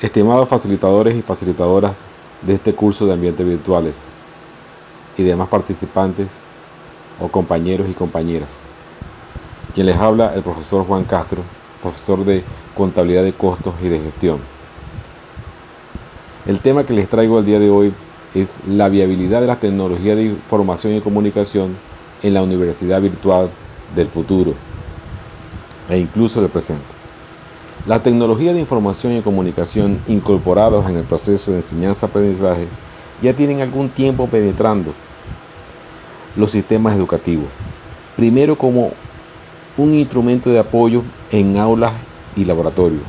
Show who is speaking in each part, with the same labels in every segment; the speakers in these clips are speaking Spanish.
Speaker 1: Estimados facilitadores y facilitadoras de este curso de ambientes virtuales y demás participantes o compañeros y compañeras, quien les habla el profesor Juan Castro, profesor de contabilidad de costos y de gestión. El tema que les traigo el día de hoy es la viabilidad de la tecnología de información y comunicación en la universidad virtual del futuro e incluso del presente. La tecnología de información y comunicación incorporados en el proceso de enseñanza-aprendizaje ya tienen algún tiempo penetrando los sistemas educativos. Primero como un instrumento de apoyo en aulas y laboratorios.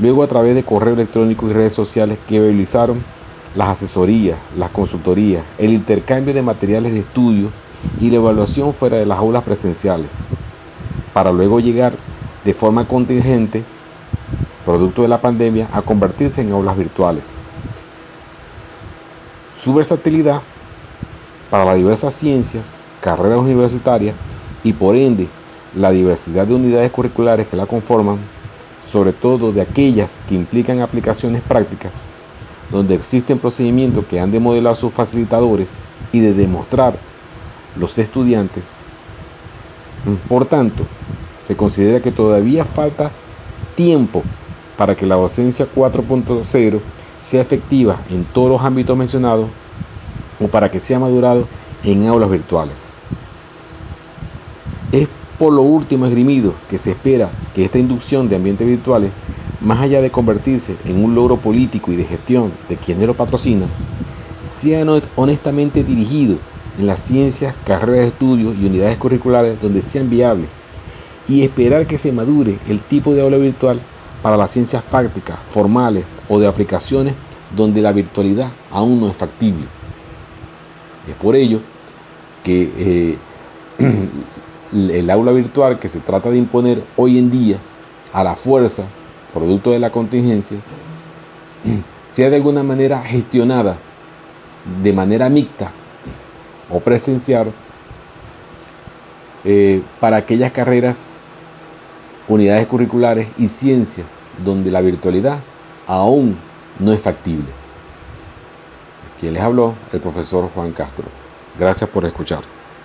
Speaker 1: Luego a través de correo electrónico y redes sociales que viabilizaron las asesorías, las consultorías, el intercambio de materiales de estudio y la evaluación fuera de las aulas presenciales, para luego llegar de forma contingente producto de la pandemia, a convertirse en aulas virtuales. Su versatilidad para las diversas ciencias, carreras universitarias y por ende la diversidad de unidades curriculares que la conforman, sobre todo de aquellas que implican aplicaciones prácticas, donde existen procedimientos que han de modelar sus facilitadores y de demostrar los estudiantes. Por tanto, se considera que todavía falta tiempo para que la docencia 4.0 sea efectiva en todos los ámbitos mencionados o para que sea madurado en aulas virtuales. Es por lo último esgrimido que se espera que esta inducción de ambientes virtuales, más allá de convertirse en un logro político y de gestión de quienes lo patrocina, sea honestamente dirigido en las ciencias, carreras de estudio y unidades curriculares donde sean viables y esperar que se madure el tipo de aula virtual para las ciencias fácticas, formales o de aplicaciones donde la virtualidad aún no es factible. Es por ello que eh, el aula virtual que se trata de imponer hoy en día a la fuerza, producto de la contingencia, sea de alguna manera gestionada de manera mixta o presencial eh, para aquellas carreras, unidades curriculares y ciencias donde la virtualidad aún no es factible. Quien les habló, el profesor Juan Castro. Gracias por escuchar.